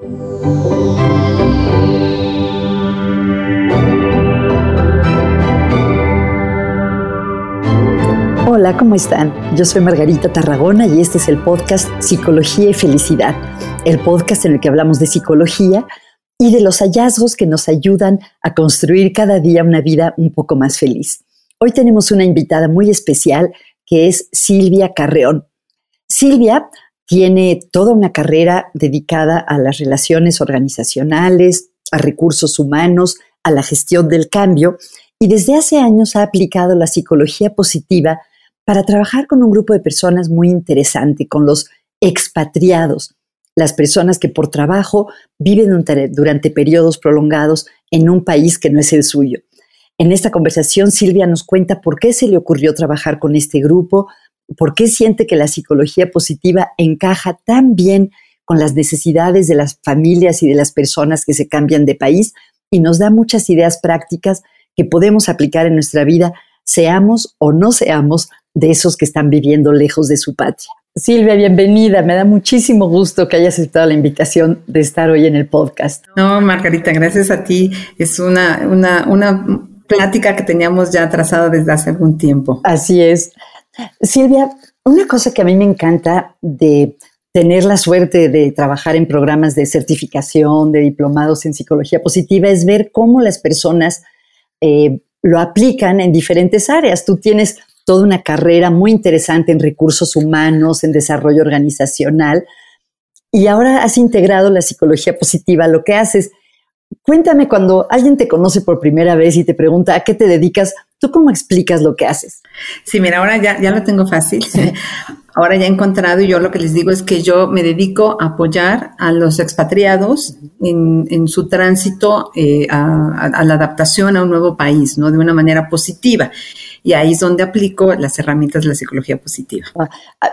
Hola, ¿cómo están? Yo soy Margarita Tarragona y este es el podcast Psicología y Felicidad, el podcast en el que hablamos de psicología y de los hallazgos que nos ayudan a construir cada día una vida un poco más feliz. Hoy tenemos una invitada muy especial que es Silvia Carreón. Silvia tiene toda una carrera dedicada a las relaciones organizacionales, a recursos humanos, a la gestión del cambio y desde hace años ha aplicado la psicología positiva para trabajar con un grupo de personas muy interesante, con los expatriados, las personas que por trabajo viven durante, periodos prolongados en un país que no es el suyo. En esta conversación, Silvia nos cuenta por qué se le ocurrió trabajar con este grupo, por qué siente que la psicología positiva encaja tan bien con las necesidades de las familias y de las personas que se cambian de país y nos da muchas ideas prácticas que podemos aplicar en nuestra vida, seamos o no seamos de esos que están viviendo lejos de su patria. Silvia, bienvenida. Me da muchísimo gusto que hayas aceptado la invitación de estar hoy en el podcast. No, Margarita, gracias a ti. Es una, una, una plática que teníamos ya trazada desde hace algún tiempo. Así es. Silvia, una cosa que a mí me encanta de tener la suerte de trabajar en programas de certificación, de diplomados en psicología positiva, es ver cómo las personas eh, lo aplican en diferentes áreas. Tú tienes toda una carrera muy interesante en recursos humanos, en desarrollo organizacional, y ahora has integrado la psicología positiva. Lo que haces, cuéntame cuando alguien te conoce por primera vez y te pregunta a qué te dedicas, ¿tú cómo explicas lo que haces? Sí, mira, ahora ya, ya lo tengo fácil. ahora ya he encontrado y yo lo que les digo es que yo me dedico a apoyar a los expatriados en, su tránsito eh, a, a, la adaptación a un nuevo país, ¿no? De una manera positiva. Y ahí es donde aplico las herramientas de la psicología positiva. Ah,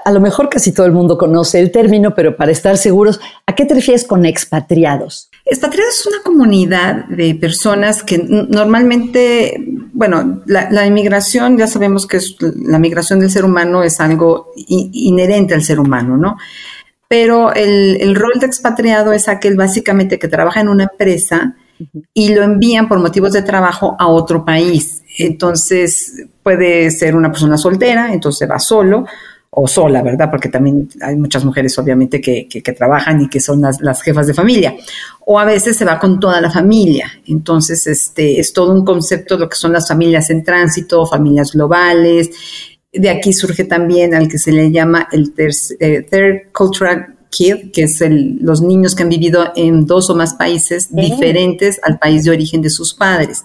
a, lo mejor casi todo el mundo conoce el término, pero para estar seguros, ¿a qué te refieres con expatriados? Expatriados es una comunidad de personas que normalmente, bueno, la, inmigración, ya sabemos que la migración del ser humano es algo inherente al ser humano, ¿no? Pero el, el rol de expatriado es aquel básicamente que trabaja en una empresa y lo envían por motivos de trabajo a otro país. Entonces puede ser una persona soltera, entonces va solo o sola, ¿verdad? Porque también hay muchas mujeres obviamente que, que, trabajan y que son las, las, jefas de familia. O a veces se va con toda la familia. Entonces, este es todo un concepto de lo que son las familias en tránsito, familias globales. De aquí surge también al que se le llama el eh, Third Cultural que es los niños que han vivido en dos o más países diferentes al país de origen de sus padres.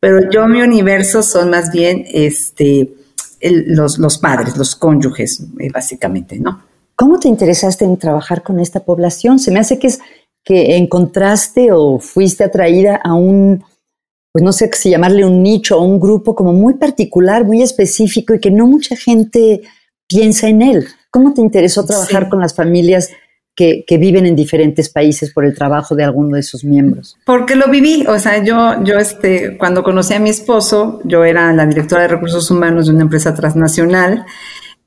Pero yo mi universo son más bien este, los, los padres, los cónyuges, eh, básicamente, ¿no? ¿Cómo te interesaste en trabajar con esta población? Se me hace que es que encontraste o fuiste atraída a un, pues no sé si llamarle un nicho o un grupo como muy particular, muy específico y que no mucha gente piensa en él. ¿Cómo te interesó trabajar con las familias que, viven en diferentes países por el trabajo de alguno de sus miembros? Porque lo viví, o sea, yo, yo este, cuando conocí a mi esposo, yo era la directora de recursos humanos de una empresa transnacional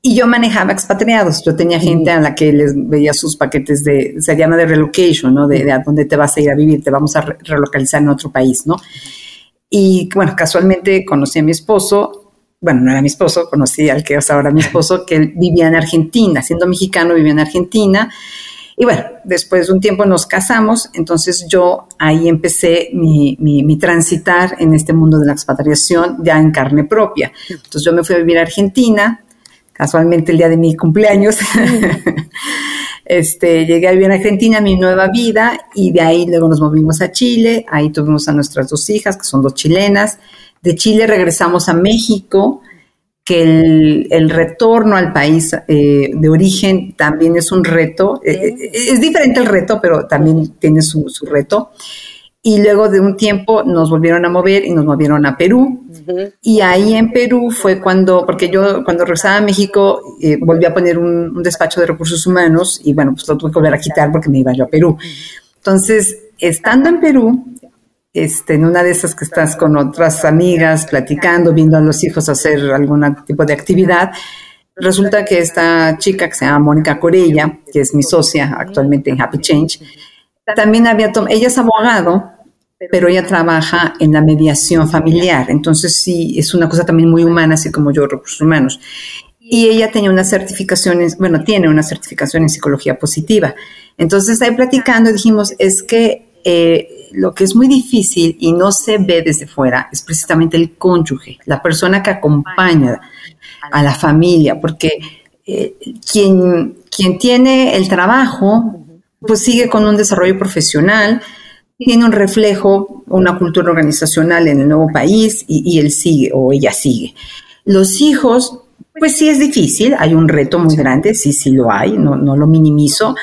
y yo manejaba expatriados. Yo tenía gente a la que les veía sus paquetes de, se llama de relocation, ¿no? De, de a dónde te vas a ir a vivir, te vamos a relocalizar en otro país, ¿no? Y bueno, casualmente conocí a mi esposo bueno, no era mi esposo, conocí al que es ahora mi esposo, que él vivía en Argentina, siendo mexicano vivía en Argentina. Y bueno, después de un tiempo nos casamos, entonces yo ahí empecé mi, mi, transitar en este mundo de la expatriación ya en carne propia. Entonces yo me fui a vivir a Argentina, casualmente el día de mi cumpleaños. este, llegué a vivir en Argentina, mi nueva vida, y de ahí luego nos movimos a Chile, ahí tuvimos a nuestras dos hijas, que son dos chilenas, de Chile regresamos a México, que el, retorno al país eh, de origen también es un reto. Eh, eh, es diferente el reto, pero también tiene su, reto. Y luego de un tiempo nos volvieron a mover y nos movieron a Perú. Y ahí en Perú fue cuando, porque yo cuando regresaba a México volví a poner un, un, despacho de recursos humanos y bueno, pues lo tuve que volver a quitar porque me iba yo a Perú. Entonces, estando en Perú, este, en una de esas que estás con otras amigas platicando, viendo a los hijos hacer algún tipo de actividad, resulta que esta chica que se llama Mónica Corella, que es mi socia actualmente en Happy Change, también había ella es abogado, pero ella trabaja en la mediación familiar, entonces sí, es una cosa también muy humana, así como yo, recursos humanos. Y ella tenía una certificación, bueno, tiene una certificación en psicología positiva. Entonces ahí platicando dijimos, es que eh, lo que es muy difícil y no se ve desde fuera es precisamente el cónyuge, la persona que acompaña a la familia, porque eh, quien, quien tiene el trabajo, pues sigue con un desarrollo profesional, tiene un reflejo, una cultura organizacional en el nuevo país y, él sigue o ella sigue. Los hijos, pues sí es difícil, hay un reto muy grande, sí, sí lo hay, no, no lo minimizo,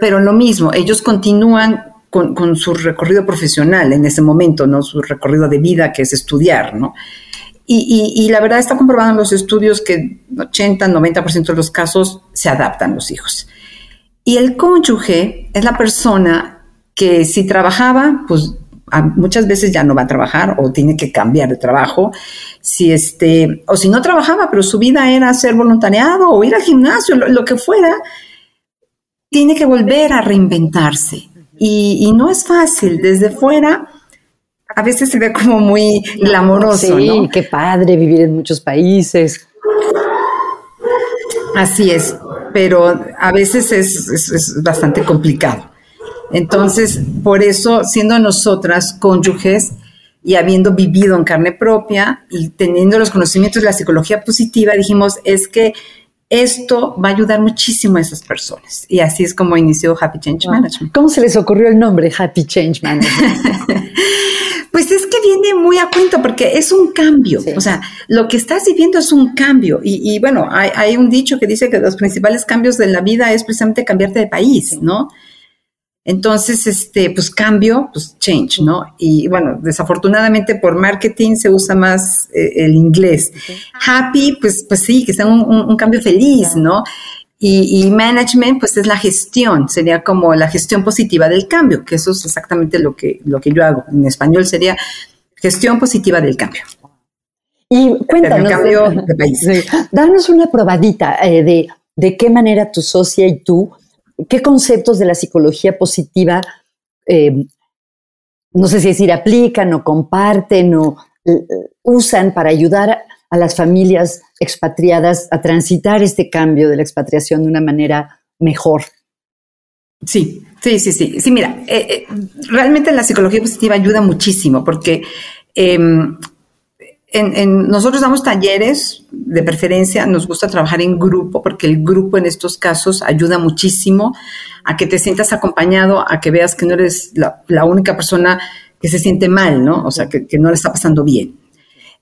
pero lo mismo, ellos continúan con, su recorrido profesional en ese momento, ¿no? Su recorrido de vida que es estudiar, ¿no? Y, la verdad está comprobado en los estudios que 80, 90% de los casos se adaptan los hijos. Y el cónyuge es la persona que si trabajaba, pues muchas veces ya no va a trabajar o tiene que cambiar de trabajo. Si este, o si no trabajaba, pero su vida era hacer voluntariado o ir al gimnasio, lo que fuera, tiene que volver a reinventarse. Y, no es fácil, desde fuera a veces se ve como muy glamoroso. Sí, qué padre vivir en muchos países. Así es, pero a veces es, bastante complicado. Entonces, por eso, siendo nosotras cónyuges y habiendo vivido en carne propia y teniendo los conocimientos de la psicología positiva, dijimos, es que esto va a ayudar muchísimo a esas personas. Y así es como inició Happy Change Management. ¿Cómo se les ocurrió el nombre Happy Change Management? pues es que viene muy a cuento porque es un cambio. O sea, lo que estás viviendo es un cambio. Y, bueno, hay, hay, un dicho que dice que los principales cambios de la vida es precisamente cambiarte de país, ¿no? Entonces, este, pues cambio, pues change, ¿no? Y bueno, desafortunadamente por marketing se usa más eh, el inglés. Happy, pues, pues sí, que sea un, cambio feliz, ¿no? Y, management, pues es la gestión, sería como la gestión positiva del cambio, que eso es exactamente lo que, lo que yo hago. En español sería gestión positiva del cambio. Y cuéntanos, cambio de, país. danos una probadita eh, de, de qué manera tu socia y tú qué conceptos de la psicología positiva, eh, no sé si decir, aplican o comparten o eh, usan para ayudar a las familias expatriadas a transitar este cambio de la expatriación de una manera mejor. Sí, sí, sí, sí. Sí, mira, eh, realmente la psicología positiva ayuda muchísimo porque en, nosotros damos talleres, de preferencia nos gusta trabajar en grupo, porque el grupo en estos casos ayuda muchísimo a que te sientas acompañado, a que veas que no eres la, única persona que se siente mal, ¿no? O sea, que, no le está pasando bien.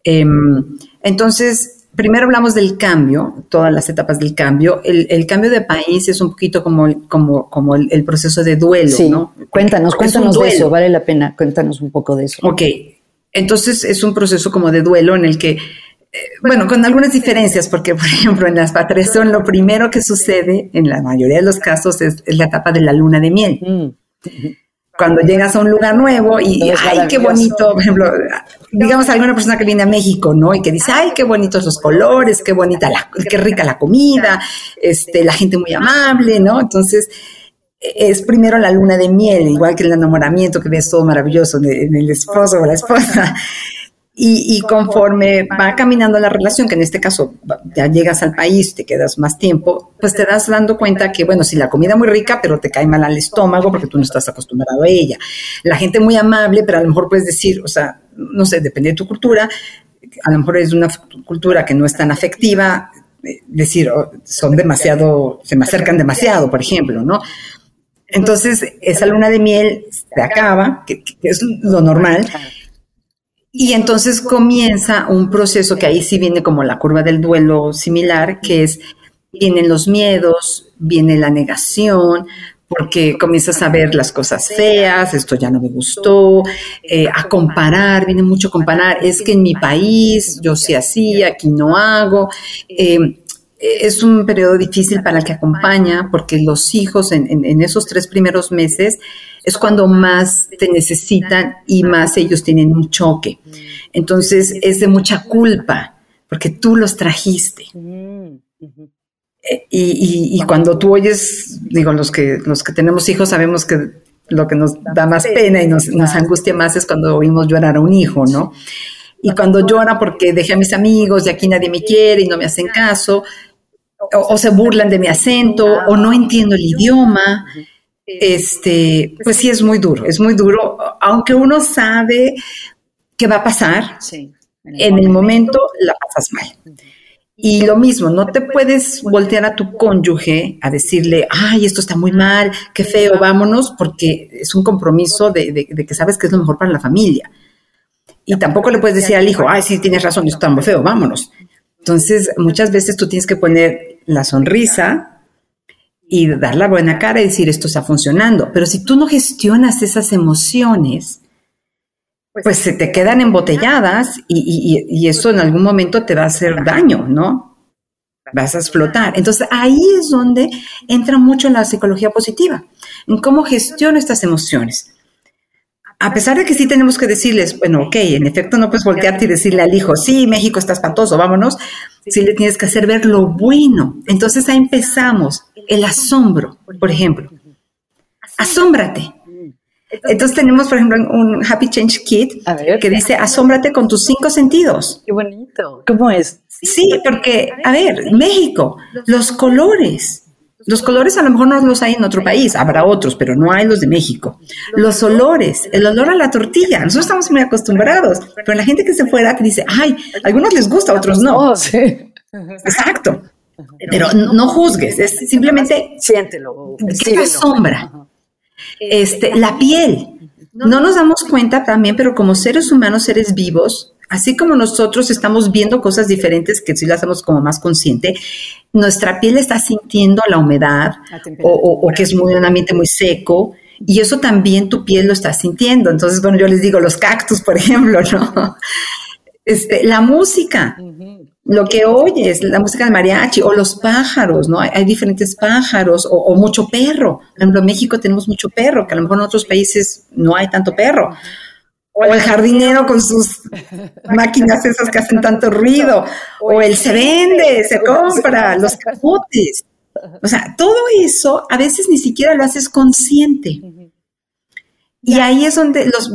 Em, entonces, primero hablamos del cambio, todas las etapas del cambio. El, cambio de país es un poquito como, como, como el, proceso de duelo, ¿no? Cuéntanos, cuéntanos de eso, vale la pena, cuéntanos un poco de eso. Ok, entonces es un proceso como de duelo en el que, eh, bueno, con algunas diferencias, porque por ejemplo en las son lo primero que sucede en la mayoría de los casos es, la etapa de la luna de miel. Mm. Cuando llegas a un lugar nuevo y, ay, qué bonito, por ejemplo, digamos alguna persona que viene a México, ¿no? Y que dice, ay, qué bonitos los colores, qué bonita la, qué rica la comida, este, la gente muy amable, ¿no? Entonces, es primero la luna de miel, igual que el enamoramiento, que ves todo maravilloso en el esposo o la esposa. Y, conforme va caminando la relación, que en este caso ya llegas al país, te quedas más tiempo, pues te das dando cuenta que, bueno, si la comida muy rica, pero te cae mal al estómago porque tú no estás acostumbrado a ella. La gente muy amable, pero a lo mejor puedes decir, o sea, no sé, depende de tu cultura, a lo mejor es una cultura que no es tan afectiva, eh, decir, oh, son demasiado, se me acercan demasiado, por ejemplo, ¿no? Entonces, esa luna de miel se acaba, que, es lo normal, y entonces comienza un proceso que ahí sí viene como la curva del duelo similar, que es, vienen los miedos, viene la negación, porque comienzas a ver las cosas feas, esto ya no me gustó, eh, a comparar, viene mucho comparar, es que en mi país yo sí hacía, aquí no hago. Eh, es un periodo difícil para el que acompaña porque los hijos en, esos tres primeros meses es cuando más te necesitan y más ellos tienen un choque. Entonces es de mucha culpa porque tú los trajiste. Eh, y, y, cuando tú oyes, digo, los que, los que tenemos hijos sabemos que lo que nos da más pena y nos, nos angustia más es cuando oímos llorar a un hijo, ¿no? Y cuando llora porque dejé a mis amigos y aquí nadie me quiere y no me hacen caso, o, se burlan de mi acento, o no entiendo el idioma, este, pues sí es muy duro, es muy duro, aunque uno sabe que va a pasar, en el momento. la pasas mal. Y lo mismo, no te puedes voltear a tu cónyuge a decirle, ay, esto está muy mal, qué feo, vámonos, porque es un compromiso de, que sabes que es lo mejor para la familia. Y tampoco le puedes decir al hijo, ay, sí, tienes razón, esto está muy feo, vámonos. Entonces, muchas veces tú tienes que poner la sonrisa y dar la buena cara y decir, esto está funcionando. Pero si tú no gestionas esas emociones, pues, pues se te quedan embotelladas y, eso en algún momento te va a hacer daño, ¿no? Vas a explotar. Entonces ahí es donde entra mucho la psicología positiva, en cómo gestiono estas emociones. A pesar de que sí tenemos que decirles, bueno, ok, en efecto no puedes voltearte y decirle al hijo, sí, México está espantoso, vámonos, sí le tienes que hacer ver lo bueno. Entonces ahí empezamos, el asombro, por ejemplo. Asómbrate, entonces tenemos, por ejemplo, un Happy Change Kit que dice, asómbrate con tus cinco sentidos. Qué bonito. ¿Cómo es? Sí, porque, a ver, México, los colores. Los colores a lo mejor no los hay en otro país, habrá otros, pero no hay los de México. Los olores, el olor a la tortilla, nosotros estamos muy acostumbrados, pero la gente que se fuera que dice, ay, a algunos les gusta, a otros no. Sí. Exacto. Pero no juzgues, es simplemente siéntelo. ¿Qué te asombra? Este, la piel. No nos damos cuenta también, pero como seres humanos, seres vivos, así como nosotros estamos viendo cosas diferentes que si las hacemos como más consciente, nuestra piel está sintiendo la humedad o, que es muy, un ambiente muy seco. Y eso también tu piel lo está sintiendo. Entonces, bueno, yo les digo los cactus, por ejemplo, ¿no? Este, la música lo que oyes, la música de mariachi o los pájaros, ¿no? Hay, diferentes pájaros o, mucho perro. Por ejemplo, en México tenemos mucho perro, que a lo mejor en otros países no hay tanto perro. O el jardinero con sus máquinas esas que hacen tanto ruido. O el se vende, se compra, los capotes. O sea, todo eso a veces ni siquiera lo haces consciente. Y ahí es donde los,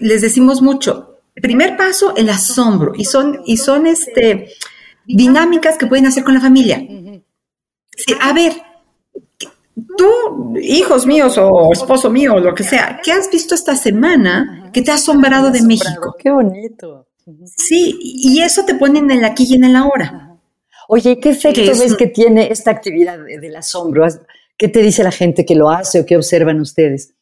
les decimos mucho, primer paso, el asombro. Y son, y son este, dinámicas que pueden hacer con la familia. a ver, tú, hijos míos o esposo mío, o lo que sea, ¿qué has visto esta semana que te ha asombrado de México? Qué bonito. Sí, y eso te pone en el aquí y en el ahora. Oye, ¿qué efecto ves que tiene esta actividad del asombro? ¿Qué te dice la gente que lo hace o qué observan ustedes?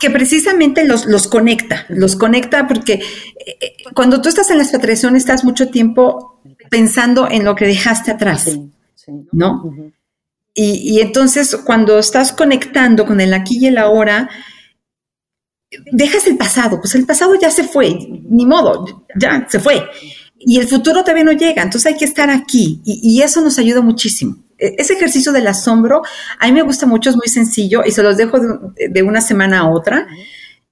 que precisamente los, los conecta, los conecta porque eh, cuando tú estás en la expatriación estás mucho tiempo pensando en lo que dejaste atrás, ¿no? Y, entonces cuando estás conectando con el aquí y el ahora, dejas el pasado, pues el pasado ya se fue, ni modo, ya se fue. Y el futuro todavía no llega, entonces hay que estar aquí y, eso nos ayuda muchísimo. E, ese ejercicio del asombro, a mí me gusta mucho, es muy sencillo y se los dejo de, una semana a otra.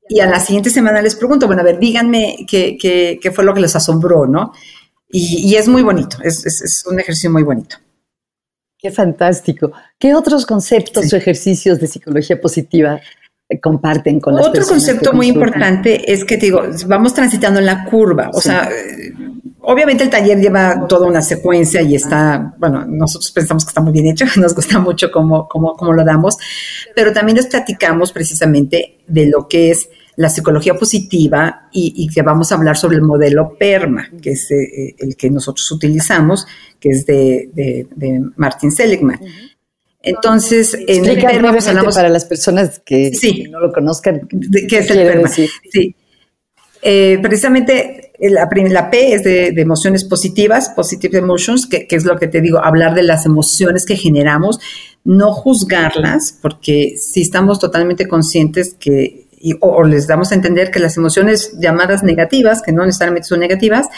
Y a la siguiente semana les pregunto, bueno, a ver, díganme qué, qué, fue lo que les asombró, ¿no? Y, es muy bonito, es, un ejercicio muy bonito. Qué fantástico. ¿Qué otros conceptos o ejercicios de psicología positiva comparten con las Otro concepto muy importante es que digo, vamos transitando en la curva, o sea, obviamente el taller lleva toda una secuencia y está, bueno, nosotros pensamos que está muy bien hecho, nos gusta mucho cómo, cómo, cómo lo damos, pero también les platicamos precisamente de lo que es la psicología positiva y, que vamos a hablar sobre el modelo PERMA, que es eh, el que nosotros utilizamos, que es de, de, Martin Seligman. Entonces, en el PERMA pues, hablamos para las personas que, no lo conozcan. ¿Qué es el PERMA? Sí. Eh, precisamente la, la, P es de, emociones positivas, positive emotions, que, es lo que te digo, hablar de las emociones que generamos, no juzgarlas, porque si estamos totalmente conscientes que, o, les damos a entender que las emociones llamadas negativas, que no necesariamente son negativas,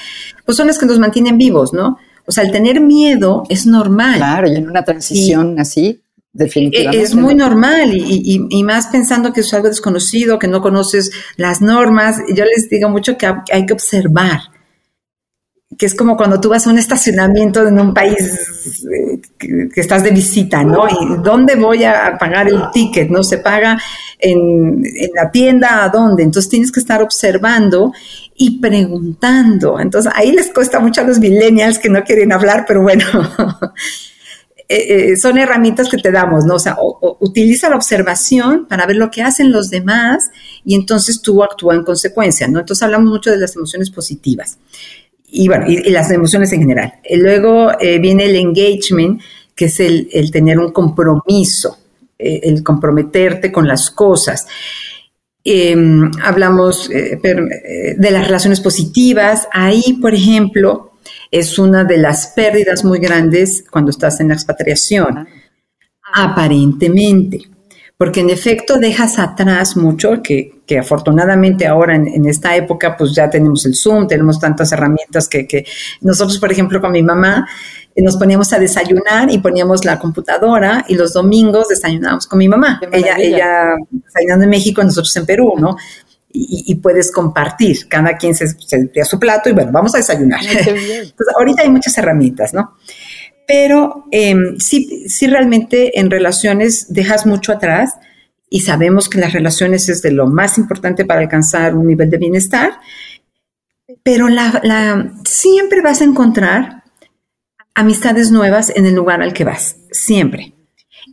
pues son las que nos mantienen vivos, ¿no? O sea, el tener miedo es normal. Claro, y en una transición así, definitivamente. Es muy normal y, más pensando que es algo desconocido, que no conoces las normas. Yo les digo mucho que hay que observar. Que es como cuando tú vas a un estacionamiento en un país eh, que, estás de visita, ¿no? ¿Y dónde voy a pagar el ticket? ¿No? Se paga en, la tienda, ¿a dónde? Entonces tienes que estar observando y preguntando. Entonces ahí les cuesta mucho a los millennials que no quieren hablar, pero bueno, eh, eh, son herramientas que te damos, ¿no? O sea, utiliza la observación para ver lo que hacen los demás y entonces tú actúa en consecuencia, ¿no? Entonces hablamos mucho de las emociones positivas y bueno, y, las emociones en general. Y luego eh, viene el engagement, que es el, tener un compromiso, el comprometerte con las cosas. Em, hablamos de las relaciones positivas. Ahí, por ejemplo, es una de las pérdidas muy grandes cuando estás en la expatriación, aparentemente, porque en efecto dejas atrás mucho, que, afortunadamente ahora en, esta época pues ya tenemos el Zoom, tenemos tantas herramientas que, nosotros, por ejemplo, con mi mamá, nos poníamos a desayunar y poníamos la computadora y los domingos desayunábamos con mi mamá. Ella, ella desayunando en México, nosotros en Perú, ¿no? y, puedes compartir. Cada quien se, se a su plato y bueno, vamos a desayunar. Entonces, ahorita hay muchas herramientas, ¿no? Pero eh, sí, sí realmente en relaciones dejas mucho atrás y sabemos que las relaciones es de lo más importante para alcanzar un nivel de bienestar, pero siempre vas a encontrar amistades nuevas en el lugar al que vas, siempre.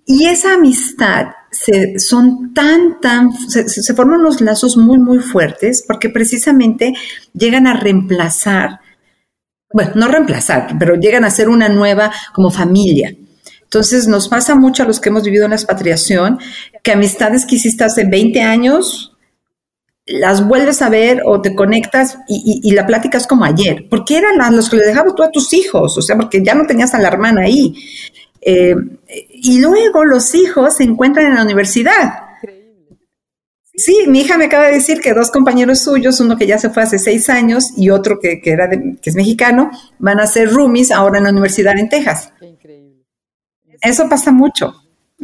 Y esa amistad se, son tan, se, forman unos lazos muy, muy fuertes porque precisamente llegan a reemplazar, bueno, no reemplazar, pero llegan a ser una nueva como familia. Entonces nos pasa mucho a los que hemos vivido en la expatriación que amistades que hiciste hace 20 años las vuelves a ver o te conectas y, la plática es como ayer, porque eran los que le dejabas tú a tus hijos, o sea, porque ya no tenías a la hermana ahí. Eh, y luego los hijos se encuentran en la universidad. Sí, mi hija me acaba de decir que dos compañeros suyos, uno que ya se fue hace seis años y otro que, era que es mexicano, van a ser roomies ahora en la universidad en Texas. Eso pasa mucho.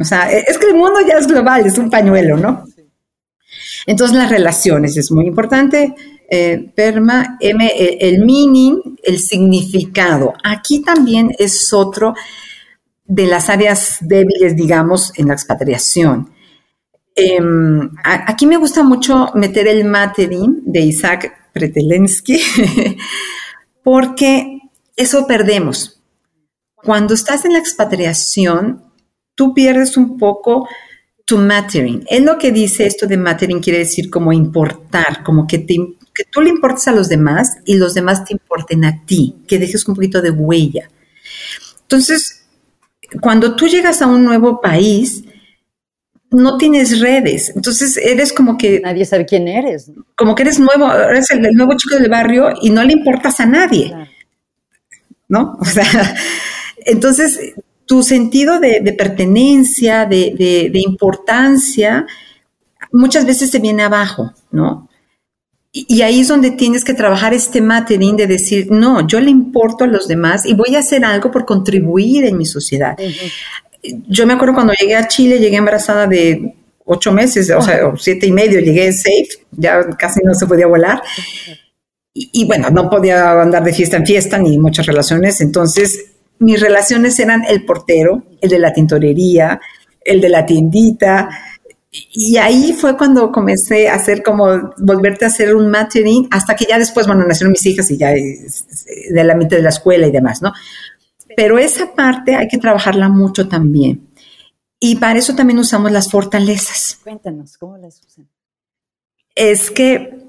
O sea, e, es que el mundo ya es global, es un pañuelo, ¿no? Entonces las relaciones es muy importante. Eh, perma, M, el meaning, el significado. Aquí también es otro de las áreas débiles, digamos, en la expatriación. Em, aquí me gusta mucho meter el Materin de Isaac Pretelensky, porque eso perdemos. Cuando estás en la expatriación, tú pierdes un poco tu mattering. Es lo que dice esto de mattering, quiere decir como importar, como que, que tú le importes a los demás y los demás te importen a ti, que dejes un poquito de huella. Entonces, cuando tú llegas a un nuevo país, no tienes redes. Entonces eres como que... Nadie sabe quién eres. Como que eres nuevo, eres el, nuevo chico del barrio y no le importas a nadie. ¿No? O sea, entonces tu sentido de, pertenencia, de, de, importancia, muchas veces se viene abajo, ¿no? Y ahí es donde tienes que trabajar este matering de decir, no, yo le importo a los demás y voy a hacer algo por contribuir en mi sociedad. Yo me acuerdo cuando llegué a Chile, llegué embarazada de ocho meses, o sea, siete y medio, llegué safe, ya casi no se podía volar. Y, bueno, no podía andar de fiesta en fiesta ni muchas relaciones, entonces mis relaciones eran el portero, el de la tintorería, el de la tiendita, y ahí fue cuando comencé a hacer como volverte a hacer un matering, hasta que ya después, bueno, nacieron mis hijas y ya de la mente de la escuela y demás, ¿no? Pero esa parte hay que trabajarla mucho también. Y para eso también usamos las fortalezas. Cuéntanos, ¿cómo las usan? Es que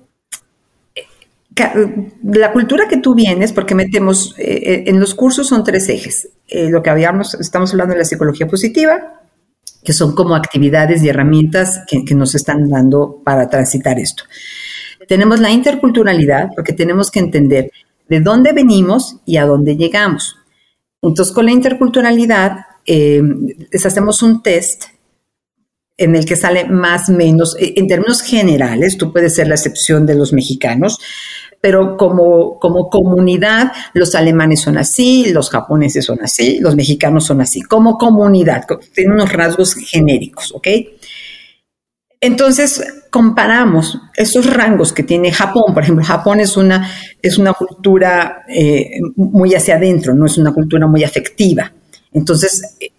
la cultura que tú vienes, porque metemos, eh, eh, en los cursos son tres ejes. Eh, lo que habíamos, estamos hablando de la psicología positiva, que son como actividades y herramientas que, nos están dando para transitar esto. Tenemos la interculturalidad, porque tenemos que entender de dónde venimos y a dónde llegamos. Entonces, con la interculturalidad, eh, les hacemos un test en el que sale más o menos, en términos generales, tú puedes ser la excepción de los mexicanos, pero como, como comunidad, los alemanes son así, los japoneses son así, los mexicanos son así, como comunidad, tienen unos rasgos genéricos, ¿ok? Entonces, comparamos esos rangos que tiene Japón. Por ejemplo, Japón es una, es una cultura eh, muy hacia adentro, no es una cultura muy afectiva. Entonces, eh,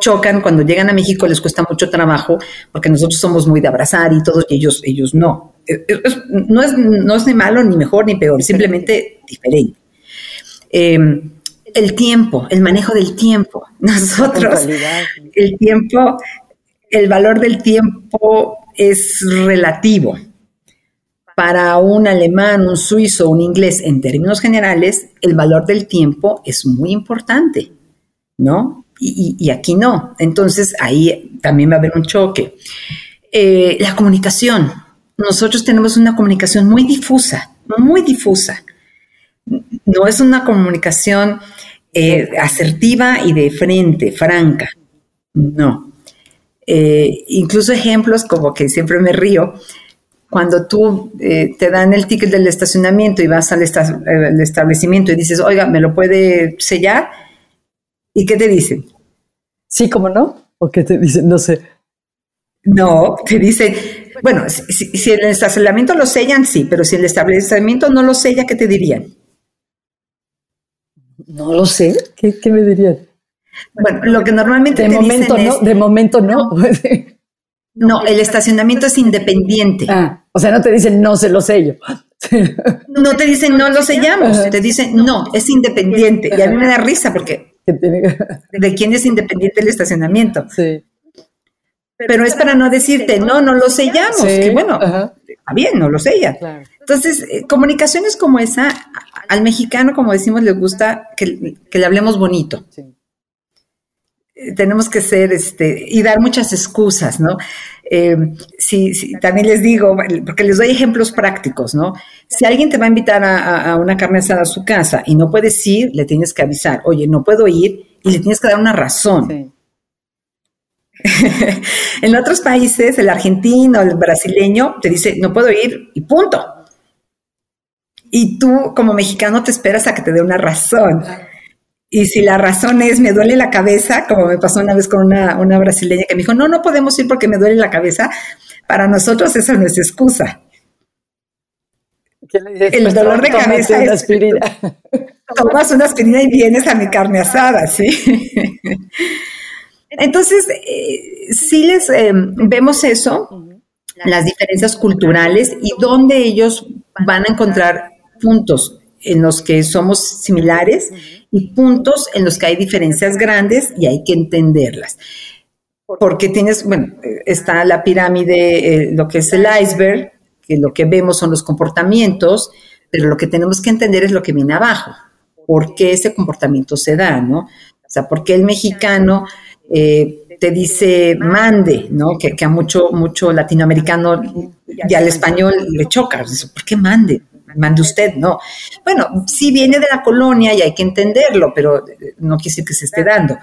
chocan cuando llegan a México, les cuesta mucho trabajo porque nosotros somos muy de abrazar y todos, y ellos, ellos no. no, es, no es ni malo, ni mejor, ni peor, simplemente diferente. Em, el tiempo, el manejo del tiempo. Nosotros, el tiempo el valor del tiempo es relativo. Para un alemán, un suizo, un inglés, en términos generales, el valor del tiempo es muy importante, ¿no? Y, aquí no. Entonces ahí también va a haber un choque. Eh, la comunicación. Nosotros tenemos una comunicación muy difusa, muy difusa. No es una comunicación eh, asertiva y de frente, franca. No. Eh, incluso ejemplos como que siempre me río, cuando tú eh, te dan el ticket del estacionamiento y vas al, establecimiento y dices, oiga, ¿me lo puede sellar? ¿Y qué te dicen? Sí, ¿cómo no? ¿O qué te dicen? No sé. No, te dicen, bueno, si, el estacionamiento lo sellan, sí, pero si el establecimiento no lo sella, ¿qué te dirían? No lo sé, ¿qué, qué me dirían? Bueno, lo que normalmente de momento no, de momento no. No, el estacionamiento es independiente. Ah, o sea, no te dicen no se lo sello. No te dicen no lo sellamos, te dicen no, es independiente. Y a mí me da risa porque de quién es independiente el estacionamiento. Sí. Pero es para no decirte no, no lo sellamos. Que bueno, está bien, no lo sella. Entonces, eh, comunicaciones como esa, al mexicano, como decimos, le gusta que, que le hablemos bonito. Sí tenemos que ser, este, y dar muchas excusas, ¿no? Eh, si, también les digo, porque les doy ejemplos prácticos, ¿no? Si alguien te va a invitar a, una carne asada a su casa y no puedes ir, le tienes que avisar, oye, no puedo ir, y le tienes que dar una razón. en otros países, el argentino, el brasileño, te dice, no puedo ir, y punto. Y tú, como mexicano, te esperas a que te dé una razón. Y si la razón es me duele la cabeza, como me pasó una vez con una, brasileña que me dijo, no, no podemos ir porque me duele la cabeza, para nosotros eso no es excusa. El pues dolor de cabeza una es... Aspirina. Tomas una aspirina y vienes a mi carne asada, ¿sí? Entonces, eh, sí les em, vemos eso, las diferencias culturales y dónde ellos van a encontrar puntos en los que somos similares y puntos en los que hay diferencias grandes y hay que entenderlas. Porque tienes, bueno, está la pirámide, eh, lo que es el iceberg, que lo que vemos son los comportamientos, pero lo que tenemos que entender es lo que viene abajo, por qué ese comportamiento se da, ¿no? O sea, por qué el mexicano eh, te dice mande, ¿no? Que, a mucho, mucho latinoamericano y al español le choca. ¿Por qué mande? Mande usted, no. Bueno, sí viene de la colonia y hay que entenderlo, pero eh, no quise que se esté dando.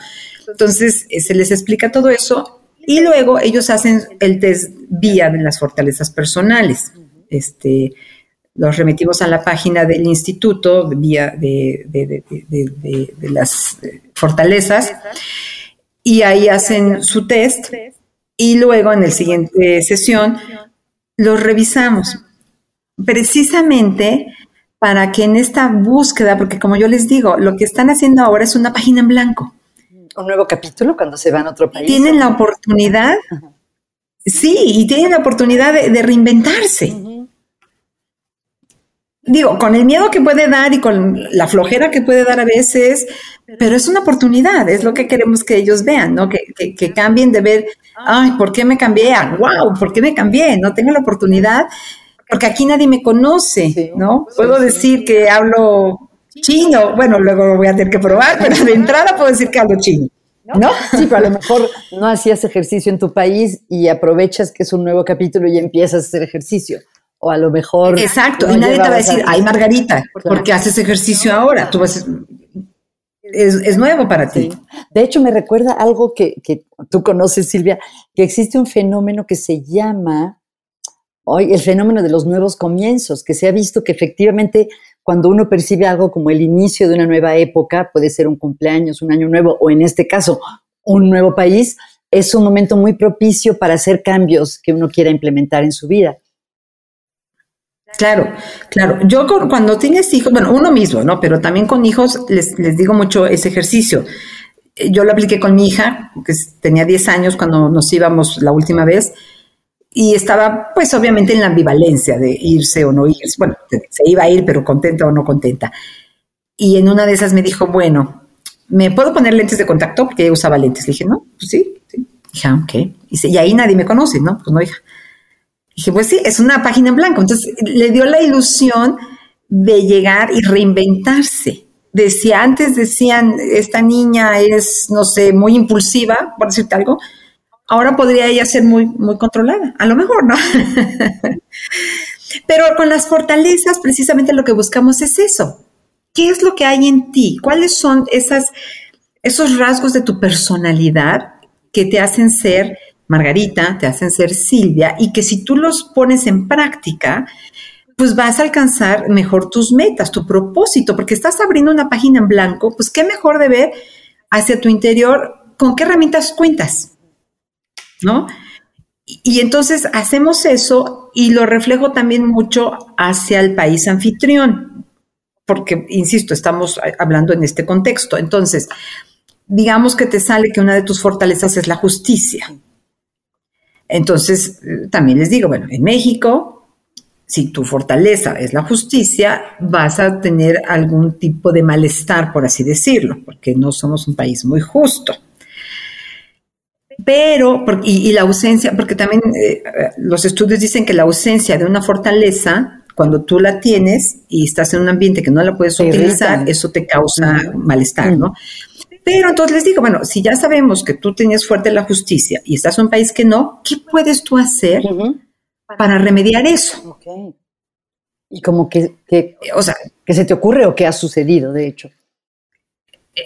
Entonces, eh, se les explica todo eso y luego ellos hacen el test vía de las fortalezas personales. Este, los remitimos a la página del instituto vía de, de, las eh, fortalezas y ahí hacen su test y luego en la siguiente sesión los revisamos precisamente para que en esta búsqueda, porque como yo les digo, lo que están haciendo ahora es una página en blanco. Un nuevo capítulo cuando se van a otro país. Tienen la oportunidad, sí, y tienen la oportunidad de, reinventarse. Digo, con el miedo que puede dar y con la flojera que puede dar a veces, pero es una oportunidad, es lo que queremos que ellos vean, ¿no? Que, que, cambien de ver, ay, ¿por qué me cambié? Wow, ¿por qué me cambié? No tengo la oportunidad porque aquí nadie me conoce, ¿no? Puedo decir que hablo chino, bueno, luego lo voy a tener que probar, pero de entrada puedo decir que hablo chino. ¿No? Sí, pero a lo mejor no hacías ejercicio en tu país y aprovechas que es un nuevo capítulo y empiezas a hacer ejercicio. O a lo mejor. Exacto, y nadie te va a decir, ay, Margarita, ¿por qué haces ejercicio ahora? Tú vas es, nuevo para ti. De hecho, me recuerda algo que, que tú conoces, Silvia, que existe un fenómeno que se llama hoy el fenómeno de los nuevos comienzos, que se ha visto que efectivamente cuando uno percibe algo como el inicio de una nueva época, puede ser un cumpleaños, un año nuevo, o en este caso, un nuevo país, es un momento muy propicio para hacer cambios que uno quiera implementar en su vida. Claro, claro. Yo cuando tienes hijos, bueno, uno mismo, ¿no? Pero también con hijos les, les digo mucho ese ejercicio. Yo lo apliqué con mi hija, que tenía 10 años cuando nos íbamos la última vez, y estaba, pues obviamente en la ambivalencia de irse o no irse. Bueno, se iba a ir, pero contenta o no contenta. Y en una de esas me dijo, bueno, ¿me puedo poner lentes de contacto? Porque ella usaba lentes. Le dije, no, pues sí. sí. Dije, ah, ok. Y, y ahí nadie me conoce, ¿no? Pues no, hija. Dije, pues sí, es una página en blanco. Entonces le dio la ilusión de llegar y reinventarse. Decía, antes decían, esta niña es, no sé, muy impulsiva, por decirte algo. Ahora podría ella ser muy, muy controlada. A lo mejor, ¿no? Pero con las fortalezas, precisamente lo que buscamos es eso. ¿Qué es lo que hay en ti? ¿Cuáles son esas, esos rasgos de tu personalidad que te hacen ser Margarita, te hacen ser Silvia y que si tú los pones en práctica, pues vas a alcanzar mejor tus metas, tu propósito, porque estás abriendo una página en blanco, pues qué mejor de ver hacia tu interior con qué herramientas cuentas, ¿no? Y entonces hacemos eso y lo reflejo también mucho hacia el país anfitrión, porque, insisto, estamos hablando en este contexto. Entonces, digamos que te sale que una de tus fortalezas es la justicia. Entonces, también les digo, bueno, en México, si tu fortaleza es la justicia, vas a tener algún tipo de malestar, por así decirlo, porque no somos un país muy justo. Pero, y, la ausencia, porque también eh, los estudios dicen que la ausencia de una fortaleza, cuando tú la tienes y estás en un ambiente que no la puedes utilizar, eso te causa malestar, ¿no? Pero entonces les digo, bueno, si ya sabemos que tú tenías fuerte la justicia y estás en un país que no, ¿qué puedes tú hacer para remediar eso? Y como que, o sea, que se te ocurre o qué ha sucedido, de hecho.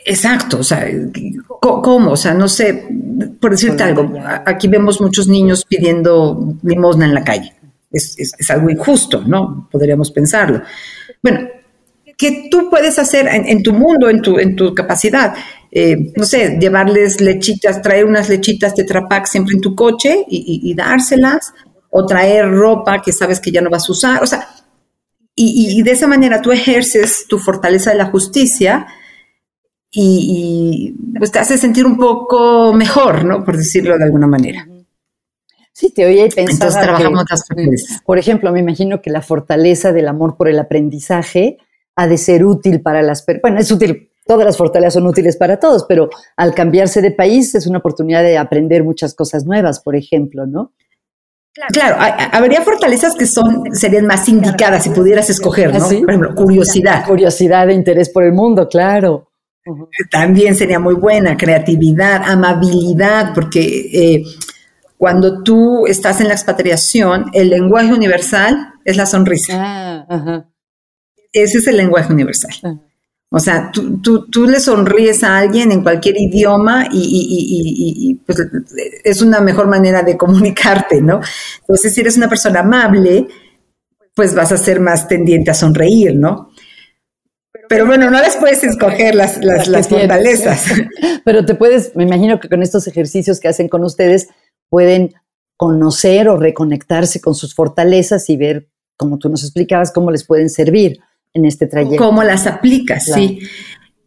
Exacto, o sea, ¿cómo? O sea, no sé, por decirte algo, aquí vemos muchos niños pidiendo limosna en la calle. Es, algo injusto, ¿no? Podríamos pensarlo. Bueno, ¿qué tú puedes hacer en, tu mundo, en tu, en tu capacidad? Eh, no sé, llevarles lechitas, traer unas lechitas de Trapac siempre en tu coche y, dárselas, o traer ropa que sabes que ya no vas a usar, o sea, y, de esa manera tú ejerces tu fortaleza de la justicia y, pues te hace sentir un poco mejor, ¿no? Por decirlo de alguna manera. Sí, te oye y pensaba Entonces trabajamos Por ejemplo, me imagino que la fortaleza del amor por el aprendizaje ha de ser útil para las personas. Bueno, es útil todas las fortalezas son útiles para todos, pero al cambiarse de país es una oportunidad de aprender muchas cosas nuevas, por ejemplo, ¿no? Claro, habría fortalezas que son serían más indicadas si pudieras escoger, ¿no? ¿Ah, por ejemplo, curiosidad. Curiosidad e interés por el mundo, claro. También sería muy buena, creatividad, amabilidad, porque eh, cuando tú estás en la expatriación, el lenguaje universal es la sonrisa. Ah, Ese es el lenguaje universal. Ah. O sea, tú, tú, tú, le sonríes a alguien en cualquier idioma y, y, y, pues es una mejor manera de comunicarte, ¿no? Entonces, si eres una persona amable, pues vas a ser más tendiente a sonreír, ¿no? Pero bueno, no les puedes escoger las, las, las fortalezas. Pero te puedes, me imagino que con estos ejercicios que hacen con ustedes, pueden conocer o reconectarse con sus fortalezas y ver, como tú nos explicabas, cómo les pueden servir en este trayecto. ¿Cómo las aplicas? Sí.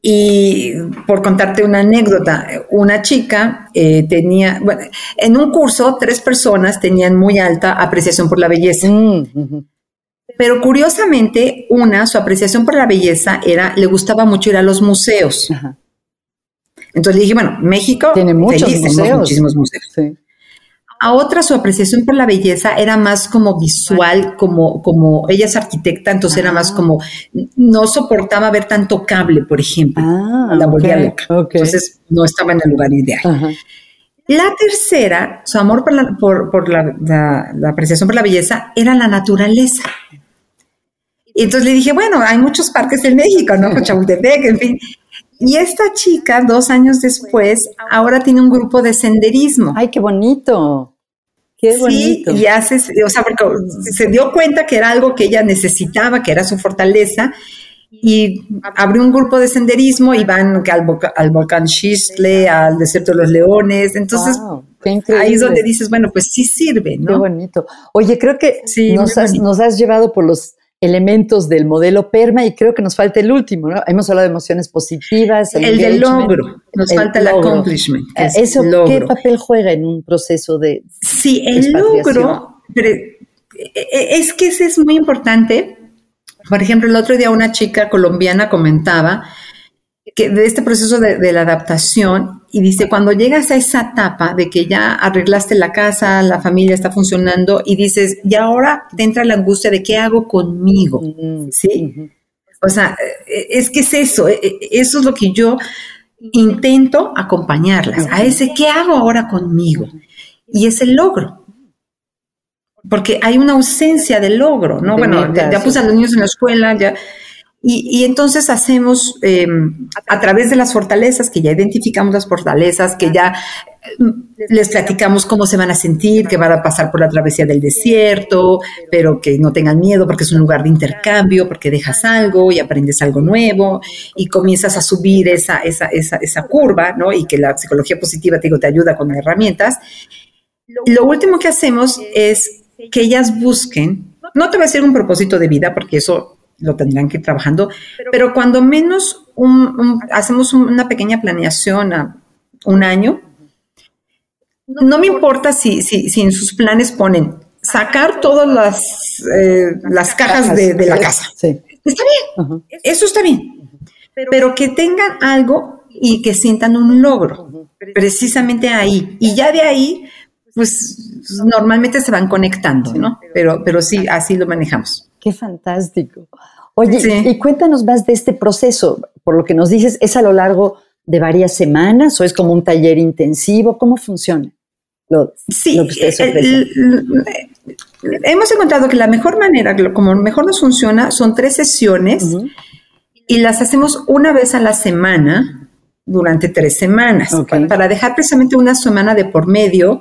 Y por contarte una anécdota, una chica eh, tenía, bueno, en un curso tres personas tenían muy alta apreciación por la belleza. Mm, Pero curiosamente, una, su apreciación por la belleza era, le gustaba mucho ir a los museos. Entonces le dije, bueno, México tiene muchos museos. muchísimos museos. Sí. A otra su apreciación por la belleza era más como visual, como, como ella es arquitecta, entonces era más ah. como, no soportaba ver tanto cable, por ejemplo. Ah, la volvía loca. Entonces no estaba en el lugar ideal. La tercera, su amor por, la, por, la, apreciación por la belleza era la naturaleza. Y entonces le dije, bueno, hay muchos parques en México, ¿no? Chapultepec, en fin. Y esta chica, dos años después, ahora tiene un grupo de senderismo. ¡Ay, qué bonito! Qué bonito. Sí, y hace, o sea, porque se dio cuenta que era algo que ella necesitaba, que era su fortaleza, y abrió un grupo de senderismo y van al, volcán Xixtle, al desierto de los leones. Entonces, ahí es donde dices, bueno, pues sí sirve, ¿no? Qué bonito. Oye, creo que nos, has, nos, has, llevado por los elementos del modelo PERMA y creo que nos falta el último, ¿no? Hemos hablado de emociones positivas. El, del logro, nos falta el accomplishment. ¿Eso qué papel juega en un proceso de Sí, el logro, pero e, e, es que ese es muy importante. Por ejemplo, el otro día una chica colombiana comentaba que de este proceso de, la adaptación y dice, cuando llegas a esa etapa de que ya arreglaste la casa, la familia está funcionando y dices, y ahora te entra la angustia de qué hago conmigo, ¿sí? O sea, e, es que es eso, e, e, eso es lo que yo intento acompañarlas, a ese qué hago ahora conmigo. Y es el logro. Porque hay una ausencia de logro, ¿no? bueno, ya puse a los niños en la escuela, ya y, entonces hacemos em, a través de las fortalezas, que ya identificamos las fortalezas, que ya mm, les platicamos cómo se van a sentir, que van a pasar por la travesía del desierto, pero que no tengan miedo porque es un lugar de intercambio, porque dejas algo y aprendes algo nuevo y comienzas a subir esa, esa, esa, esa curva, ¿no? Y que la psicología positiva, te digo, te ayuda con herramientas. Lo último que hacemos es que ellas busquen, no te voy a decir un propósito de vida, porque eso lo tendrán que ir trabajando, pero cuando menos hacemos una pequeña planeación a un año, no me importa. si, si, en sus planes ponen sacar todas las, eh, las cajas de, la casa. Está bien, eso está bien, pero que tengan algo y que sientan un logro, precisamente ahí. Y ya de ahí, pues normalmente se van conectando, ¿no? Pero, pero sí, así lo manejamos. Qué fantástico. Oye, y cuéntanos más de este proceso. Por lo que nos dices, ¿es a lo largo de varias semanas o es como un taller intensivo? ¿Cómo funciona? sí, hemos encontrado que la mejor manera, como mejor nos funciona, son tres sesiones y las hacemos una vez a la semana durante tres semanas, para dejar precisamente una semana de por medio.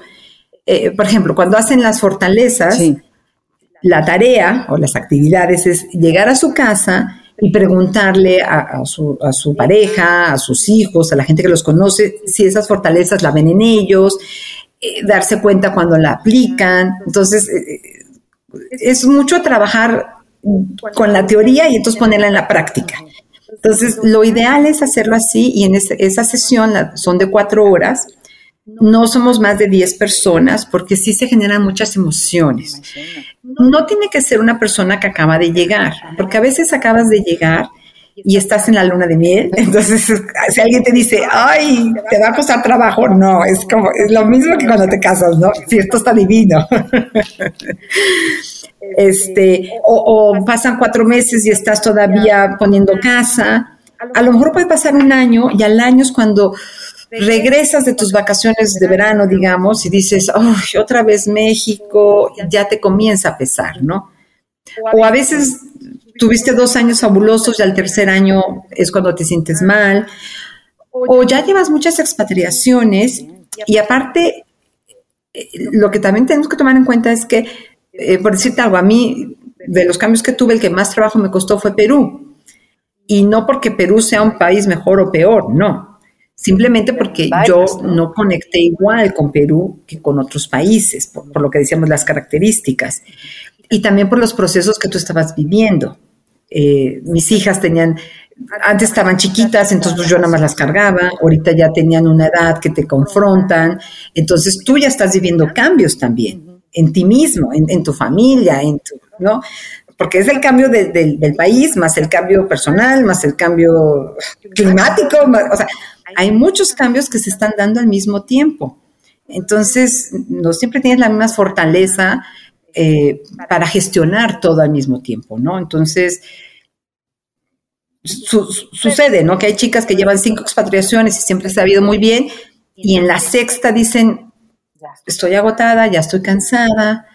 Eh, por ejemplo, cuando hacen las fortalezas, la tarea o las actividades es llegar a su casa y preguntarle a, su, pareja, a sus hijos, a la gente que los conoce, si esas fortalezas la ven en ellos, eh, darse cuenta cuando la aplican. Entonces, eh, es mucho trabajar con la teoría y entonces ponerla en la práctica. Entonces, lo ideal es hacerlo así y en esa sesión son de cuatro horas no somos más de 10 personas porque sí se generan muchas emociones. No tiene que ser una persona que acaba de llegar, porque a veces acabas de llegar y estás en la luna de miel, entonces si alguien te dice, ay, te va a costar trabajo, no, es como, es lo mismo que cuando te casas, ¿no? Si esto está divino. este, o, o pasan cuatro meses y estás todavía poniendo casa, a lo mejor puede pasar un año y al año es cuando regresas de tus vacaciones de verano, digamos, y dices, oh, otra vez México, ya te comienza a pesar, ¿no? O a veces tuviste dos años fabulosos y al tercer año es cuando te sientes mal. O ya llevas muchas expatriaciones y aparte, eh, lo que también tenemos que tomar en cuenta es que, eh, por decirte algo, a mí, de los cambios que tuve, el que más trabajo me costó fue Perú. Y no porque Perú sea un país mejor o peor, no simplemente porque yo no conecté igual con Perú que con otros países, por, lo que decíamos las características, y también por los procesos que tú estabas viviendo. Eh, mis hijas tenían, antes estaban chiquitas, entonces yo nada más las cargaba, ahorita ya tenían una edad que te confrontan, entonces tú ya estás viviendo cambios también en ti mismo, en, tu familia, en tu, ¿no? Porque es el cambio del país, más el cambio personal, más el cambio climático, o sea, hay muchos cambios que se están dando al mismo tiempo. Entonces, no siempre tienes la misma fortaleza eh, para gestionar todo al mismo tiempo, ¿no? Entonces, sucede, ¿no? Que hay chicas que llevan cinco expatriaciones y siempre se ha ido muy bien, y en la sexta dicen, estoy agotada, ya estoy cansada,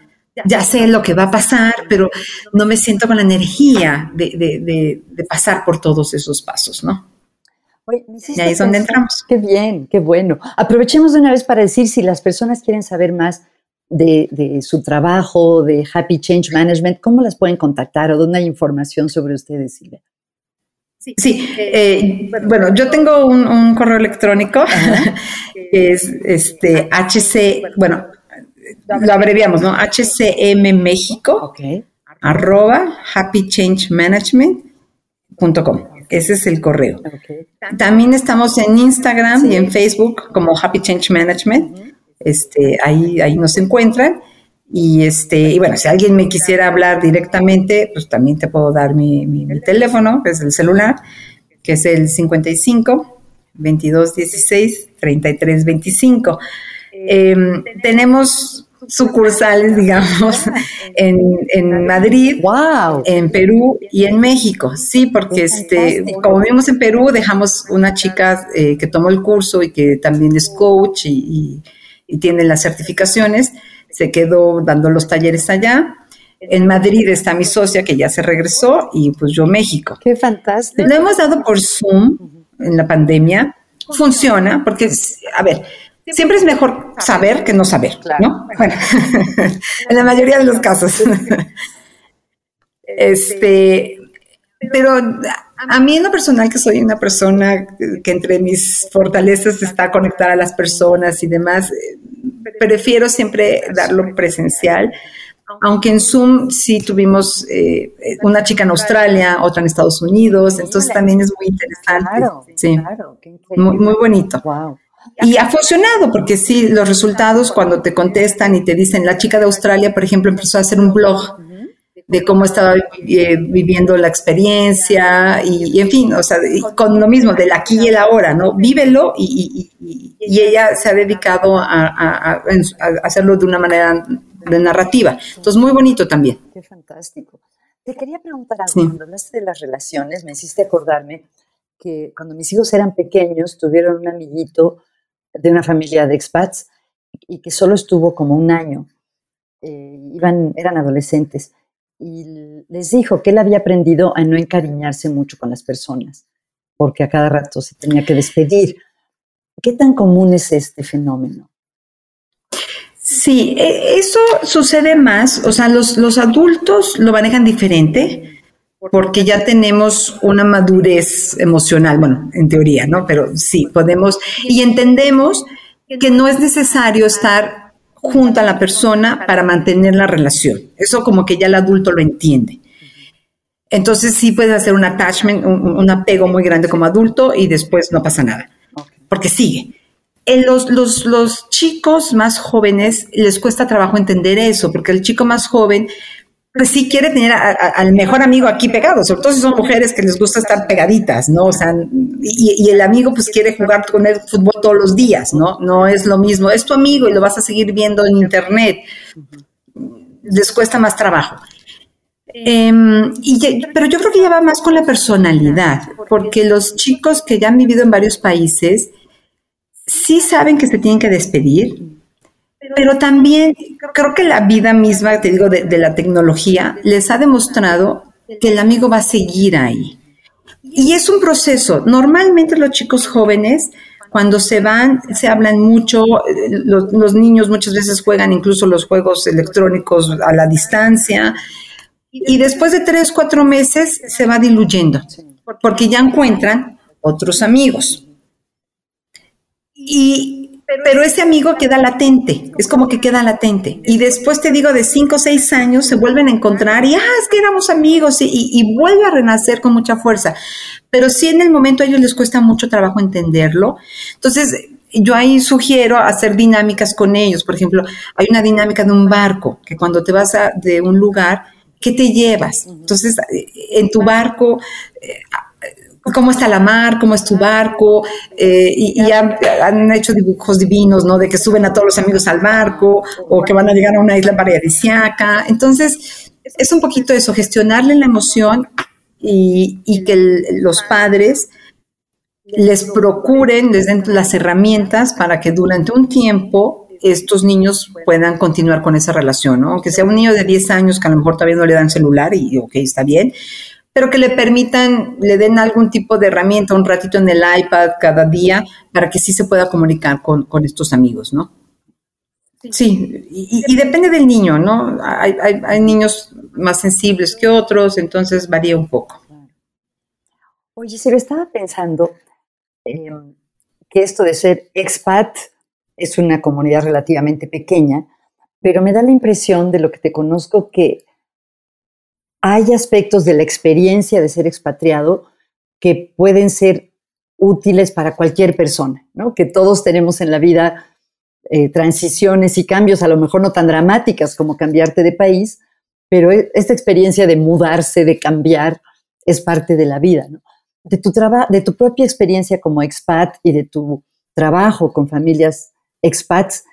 ya sé lo que va a pasar, pero no me siento con la energía de pasar por todos esos pasos, ¿no? y ahí es donde entramos. Qué bien, qué bueno. Aprovechemos de una vez para decir si las personas quieren saber más de, su trabajo, de Happy Change Management, ¿cómo las pueden contactar o dónde hay información sobre ustedes, Silvia? Sí, eh, bueno, yo tengo un, correo electrónico que es este HC, bueno, lo abreviamos, ¿no? HCM México, arroba happychangemanagement.com. Ese es el correo. También estamos en Instagram y en Facebook como Happy Change Management. Este, ahí, ahí nos encuentran. Y este, y bueno, si alguien me quisiera hablar directamente, pues también te puedo dar mi, mi, teléfono, que es el celular, que es el 55 22 16 33 25. tenemos sucursales, digamos, en, en Madrid, wow. en Perú y en México. Sí, porque este, como vimos en Perú, dejamos una chica eh, que tomó el curso y que también es coach y, y tiene las certificaciones se quedó dando los talleres allá. En Madrid está mi socia que ya se regresó y pues yo México. Qué fantástico. Lo hemos dado por Zoom en la pandemia. Funciona porque, a ver, siempre es mejor saber que no saber, ¿no? Bueno, en la mayoría de los casos. este, pero a mí en lo personal que soy una persona que entre mis fortalezas está conectar a las personas y demás, prefiero siempre darlo presencial, aunque en Zoom sí tuvimos eh, una chica en Australia, otra en Estados Unidos, entonces también es muy interesante. sí, muy, muy bonito. Y ha funcionado, porque sí, los resultados cuando te contestan y te dicen, la chica de Australia, por ejemplo, empezó a hacer un blog de cómo estaba eh, viviendo la experiencia y, en fin, o sea, con lo mismo, del aquí y el ahora, ¿no? Vívelo y, ella se ha dedicado a, hacerlo de una manera de narrativa. Entonces, muy bonito también. Qué fantástico. Te quería preguntar algo, cuando hablaste de las relaciones, me hiciste acordarme que cuando mis hijos eran pequeños tuvieron un amiguito de una familia de expats y que solo estuvo como un año. Eh, iban, eran adolescentes y les dijo que él había aprendido a no encariñarse mucho con las personas, porque a cada rato se tenía que despedir. ¿Qué tan común es este fenómeno? Sí, e, eso sucede más, o sea, los, los adultos lo manejan diferente porque ya tenemos una madurez emocional, bueno, en teoría, ¿no? Pero sí, podemos, y entendemos que no es necesario estar junto a la persona para mantener la relación. Eso como que ya el adulto lo entiende. Entonces sí puedes hacer un attachment, un, apego muy grande como adulto y después no pasa nada, porque sigue. En los, los, los chicos más jóvenes les cuesta trabajo entender eso, porque el chico más joven pues sí quiere tener al mejor amigo aquí pegado, sobre todo si son mujeres que les gusta estar pegaditas, ¿no? O sea, y, el amigo pues quiere jugar con el fútbol todos los días, ¿no? No es lo mismo, es tu amigo y lo vas a seguir viendo en internet. Les cuesta más trabajo. Em, y, pero yo creo que ya va más con la personalidad, porque los chicos que ya han vivido en varios países sí saben que se tienen que despedir, pero también creo que la vida misma, te digo, de, la tecnología, les ha demostrado que el amigo va a seguir ahí. Y es un proceso. Normalmente los chicos jóvenes, cuando se van, se hablan mucho, los, los, niños muchas veces juegan incluso los juegos electrónicos a la distancia, y después de tres, cuatro meses se va diluyendo, porque ya encuentran otros amigos. Y pero ese amigo queda latente, es como que queda latente. Y después te digo, de cinco o seis años se vuelven a encontrar y, ah, es que éramos amigos y, y, vuelve a renacer con mucha fuerza. Pero sí en el momento a ellos les cuesta mucho trabajo entenderlo. Entonces, yo ahí sugiero hacer dinámicas con ellos. Por ejemplo, hay una dinámica de un barco, que cuando te vas a, de un lugar, ¿qué te llevas? Entonces, en tu barco... Cómo está la mar, cómo es tu barco, eh, y, han, hecho dibujos divinos, ¿no? De que suben a todos los amigos al barco o que van a llegar a una isla paradisiaca. Entonces, es un poquito eso, gestionarle la emoción y, que los padres les procuren, les den las herramientas para que durante un tiempo estos niños puedan continuar con esa relación, ¿no? Aunque sea un niño de 10 años que a lo mejor todavía no le dan celular y ok, está bien, pero que le permitan, le den algún tipo de herramienta, un ratito en el iPad cada día, para que sí se pueda comunicar con, estos amigos, ¿no? Sí, y, depende del niño, ¿no? Hay, niños más sensibles que otros, entonces varía un poco. Oye, se lo estaba pensando em, que esto de ser expat es una comunidad relativamente pequeña, pero me da la impresión de lo que te conozco que hay aspectos de la experiencia de ser expatriado que pueden ser útiles para cualquier persona, ¿no? Que todos tenemos en la vida eh, transiciones y cambios, a lo mejor no tan dramáticas como cambiarte de país, pero e, esta experiencia de mudarse, de cambiar, es parte de la vida, ¿no? De tu, de tu propia experiencia como expat y de tu trabajo con familias expats,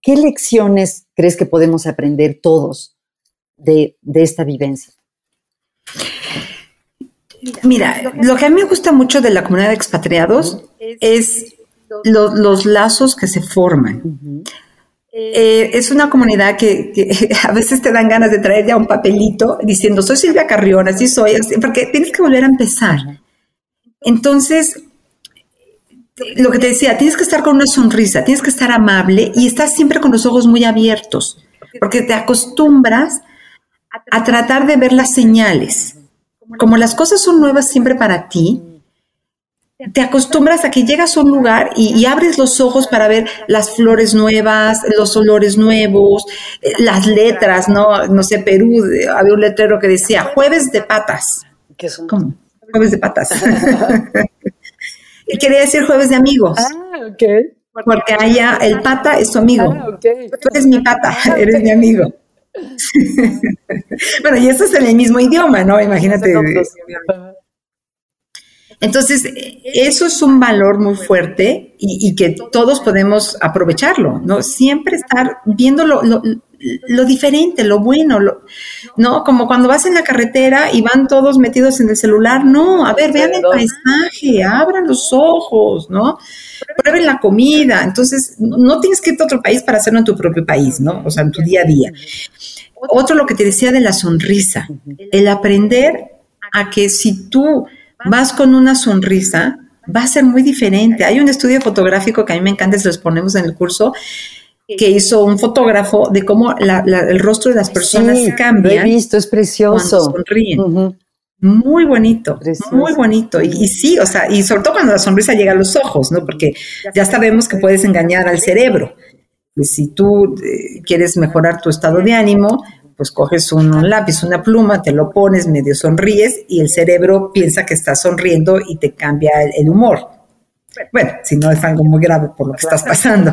¿qué lecciones crees que podemos aprender todos de, esta vivencia? Mira, lo que a mí me gusta mucho de la comunidad de expatriados es los lazos que se forman. Eh, es una comunidad que, a veces te dan ganas de traer ya un papelito diciendo, soy Silvia Carrión, así soy, porque tienes que volver a empezar. Entonces, lo que te decía, tienes que estar con una sonrisa, tienes que estar amable y estás siempre con los ojos muy abiertos, porque te acostumbras a tratar de ver las señales. Como las cosas son nuevas siempre para ti, te acostumbras a que llegas a un lugar y, abres los ojos para ver las flores nuevas, los olores nuevos, eh, las letras, ¿no? No sé, Perú, había un letrero que decía jueves de patas. ¿Qué son? ¿Cómo? Jueves de patas. y quería decir jueves de amigos. Ah, ok. Porque allá el pata es tu amigo. Ah, okay. Tú eres mi pata, eres mi amigo. bueno, y eso es en el mismo idioma, ¿no? Imagínate. Entonces, eso es un valor muy fuerte y, que todos podemos aprovecharlo, ¿no? Siempre estar viendo lo, diferente, lo bueno, ¿no? Como cuando vas en la carretera y van todos metidos en el celular, no, a ver, vean el paisaje, abran los ojos, ¿no? Prueben la comida, entonces no tienes que ir a otro país para hacerlo en tu propio país, ¿no? O sea, en tu día a día. Otro, lo que te decía de la sonrisa, el aprender a que si tú vas con una sonrisa, va a ser muy diferente. Hay un estudio fotográfico que a mí me encanta, se los ponemos en el curso, que hizo un fotógrafo de cómo el rostro de las personas cambia. Lo he visto, es precioso. sonríen. Muy bonito, muy bonito. Y, sí, o sea, y sobre todo cuando la sonrisa llega a los ojos, ¿no? Porque ya sabemos que puedes engañar al cerebro. Si tú eh, quieres mejorar tu estado de ánimo, pues coges un, lápiz, una pluma, te lo pones, medio sonríes y el cerebro piensa que estás sonriendo y te cambia el, humor. Bueno, si no es algo muy grave por lo que estás pasando.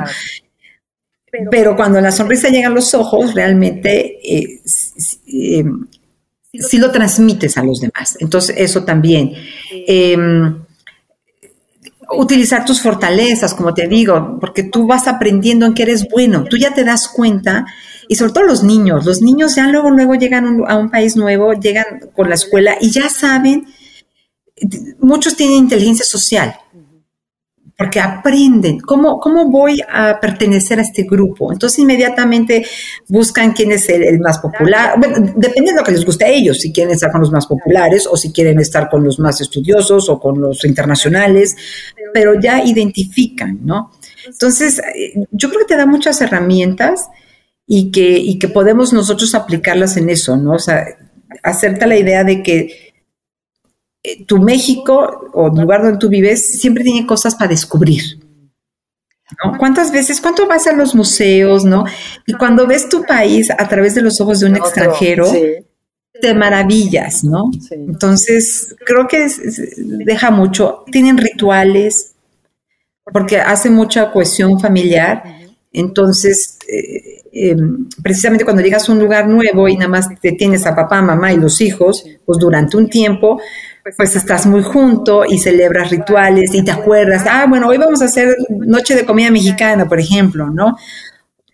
Pero cuando la sonrisa llega a los ojos, realmente eh, eh, sí lo transmites a los demás. Entonces, eso también. Em, utilizar tus fortalezas, como te digo, porque tú vas aprendiendo en que eres bueno. Tú ya te das cuenta y sobre todo los niños, los niños ya luego, luego llegan a un país nuevo, llegan con la escuela y ya saben, muchos tienen inteligencia social, porque aprenden cómo, cómo voy a pertenecer a este grupo. Entonces inmediatamente buscan quién es el, más popular. Bueno, depende de lo que les guste a ellos, si quieren estar con los más populares o si quieren estar con los más estudiosos o con los internacionales, pero ya identifican, ¿no? Entonces, eh, yo creo que te da muchas herramientas y que, y que podemos nosotros aplicarlas en eso, ¿no? O sea, hacerte la idea de que eh, tu México o el lugar donde tú vives siempre tiene cosas para descubrir. ¿no? ¿Cuántas veces, cuánto vas a los museos, no? Y cuando ves tu país a través de los ojos de un extranjero, te maravillas, ¿no? Entonces, creo que deja mucho. Tienen rituales, porque hace mucha cohesión familiar. Entonces, eh, Em, precisamente cuando llegas a un lugar nuevo y nada más te tienes a papá, mamá y los hijos, pues durante un tiempo, pues estás muy junto y celebras rituales y te acuerdas, ah, bueno, hoy vamos a hacer noche de comida mexicana, por ejemplo, ¿no?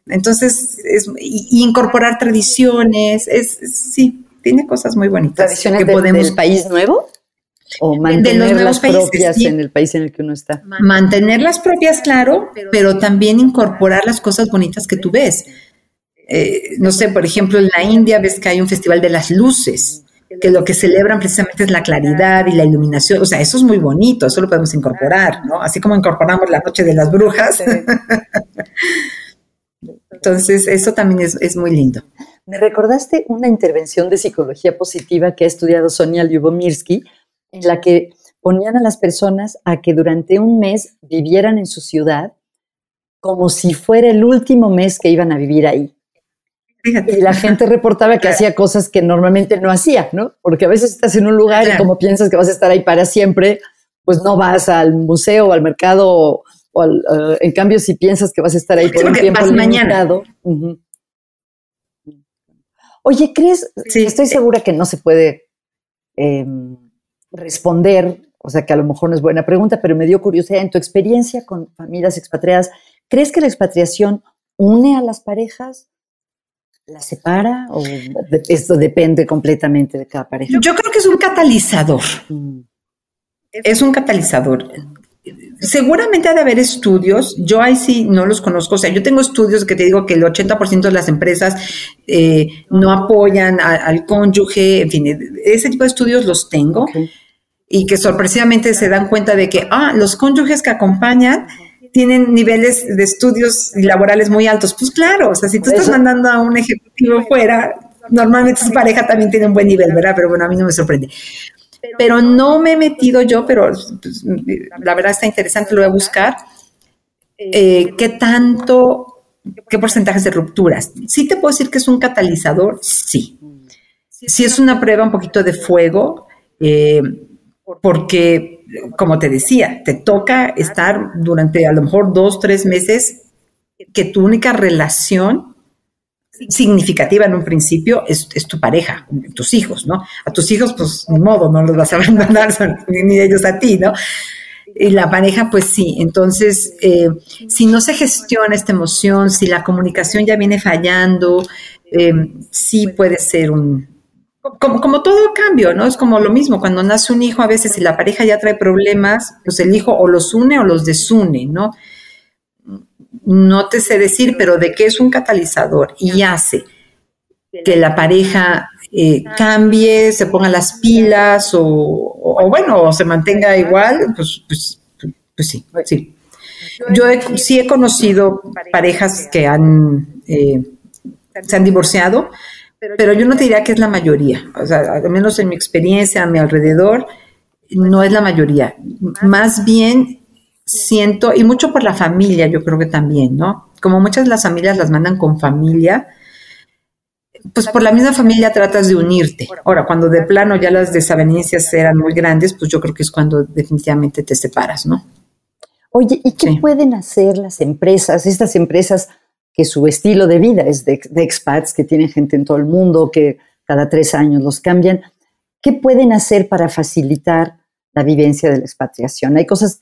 Entonces, es, incorporar tradiciones, es, sí, tiene cosas muy bonitas. ¿Tradiciones que podemos, del país nuevo? o mantener las propias en el país en el que uno está. Mantener las propias, claro, pero también incorporar las cosas bonitas que tú ves. Eh, no sé, por ejemplo, en la India ves que hay un festival de las luces, que lo que celebran precisamente es la claridad y la iluminación. O sea, eso es muy bonito, eso lo podemos incorporar, ¿no? Así como incorporamos la noche de las brujas. Entonces, eso también es, muy lindo. Me recordaste una intervención de psicología positiva que ha estudiado Sonia Lyubomirsky, en la que ponían a las personas a que durante un mes vivieran en su ciudad como si fuera el último mes que iban a vivir ahí. Y la gente reportaba que hacía cosas que normalmente no hacía, ¿no? Porque a veces estás en un lugar y como piensas que vas a estar ahí para siempre, pues no vas al museo o al mercado. O eh, en cambio, si piensas que vas a estar ahí por un tiempo limitado. Oye, ¿crees? Sí. Estoy segura que no se puede em, responder, o sea que a lo mejor no es buena pregunta, pero me dio curiosidad. En tu experiencia con familias expatriadas, ¿crees que la expatriación une a las parejas? ¿La separa o esto depende completamente de cada pareja? Yo creo que es un catalizador. Mm. Es un catalizador. Seguramente ha de haber estudios, yo ahí sí no los conozco, o sea, yo tengo estudios que te digo que el 80% de las empresas eh, no apoyan al cónyuge, en fin, ese tipo de estudios los tengo y que sorpresivamente se dan cuenta de que, ah, los cónyuges que acompañan tienen niveles de estudios laborales muy altos. Pues claro, o sea, si tú estás mandando a un ejecutivo fuera, normalmente su pareja también tiene un buen nivel, ¿verdad? Pero bueno, a mí no me sorprende. Pero no me he metido yo, pero pues, la verdad está interesante, lo voy a buscar. Eh, ¿Qué tanto, qué porcentajes de rupturas? Sí te puedo decir que es un catalizador, sí. Sí es una prueba un poquito de fuego, eh, porque, como te decía, te toca estar durante a lo mejor dos, tres meses que tu única relación significativa en un principio es, tu pareja, tus hijos, ¿no? A tus hijos, pues, ni modo, no los vas a abandonar, ni ellos a ti, ¿no? Y la pareja, pues sí. Entonces, eh, si no se gestiona esta emoción, si la comunicación ya viene fallando, eh, sí puede ser un... Como, como todo cambio, ¿no? Es como lo mismo, cuando nace un hijo, a veces si la pareja ya trae problemas, pues el hijo o los une o los desune, ¿no? no te sé decir, pero de qué es un catalizador y hace que la pareja eh, cambie, se ponga las pilas o, bueno, o se mantenga igual, pues, pues, pues sí, sí. Yo sí he conocido parejas que han, eh, se han divorciado, pero yo no te diría que es la mayoría. O sea, al menos en mi experiencia, a mi alrededor, no es la mayoría. Más bien siento, y mucho por la familia, yo creo que también, ¿no? Como muchas de las familias las mandan con familia, pues por la misma familia tratas de unirte. Ahora, cuando de plano ya las desavenencias eran muy grandes, pues yo creo que es cuando definitivamente te separas, ¿no? Oye, ¿y qué pueden hacer las empresas, estas empresas que su estilo de vida es de, expats, que tienen gente en todo el mundo, que cada tres años los cambian? ¿Qué pueden hacer para facilitar la vivencia de la expatriación? Hay cosas